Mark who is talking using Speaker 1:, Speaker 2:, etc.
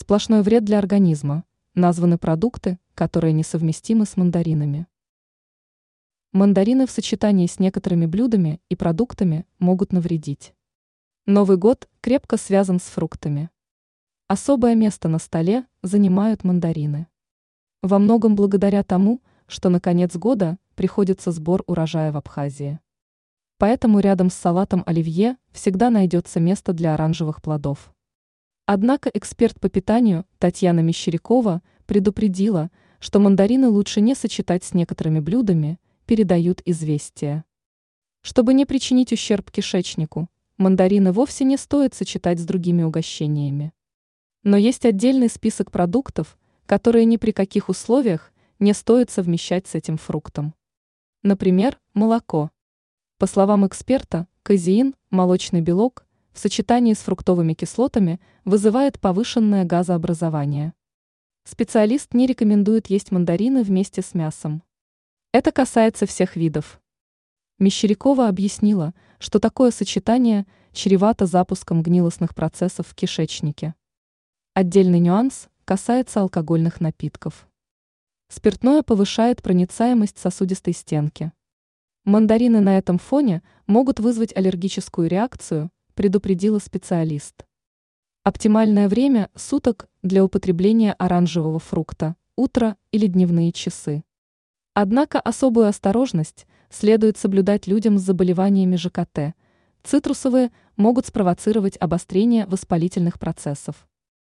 Speaker 1: Сплошной вред для организма. Названы продукты, которые несовместимы с мандаринами. Мандарины в сочетании с некоторыми блюдами и продуктами могут навредить. Новый год крепко связан с фруктами. Особое место на столе занимают мандарины. Во многом благодаря тому, что на конец года приходится сбор урожая в Абхазии. Поэтому рядом с салатом оливье всегда найдется место для оранжевых плодов. Однако эксперт по питанию Татьяна Мещерякова предупредила, что мандарины лучше не сочетать с некоторыми блюдами, передают известия. Чтобы не причинить ущерб кишечнику, мандарины вовсе не стоит сочетать с другими угощениями. Но есть отдельный список продуктов, которые ни при каких условиях не стоит совмещать с этим фруктом. Например, молоко. По словам эксперта, казеин, молочный белок, в сочетании с фруктовыми кислотами вызывает повышенное газообразование. Специалист не рекомендует есть мандарины вместе с мясом. Это касается всех видов. Мещерякова объяснила, что такое сочетание чревато запуском гнилостных процессов в кишечнике. Отдельный нюанс касается алкогольных напитков. Спиртное повышает проницаемость сосудистой стенки. Мандарины на этом фоне могут вызвать аллергическую реакцию, предупредила специалист. Оптимальное время суток для употребления оранжевого фрукта – утро или дневные часы. Однако особую осторожность следует соблюдать людям с заболеваниями ЖКТ. Цитрусовые могут спровоцировать обострение воспалительных процессов.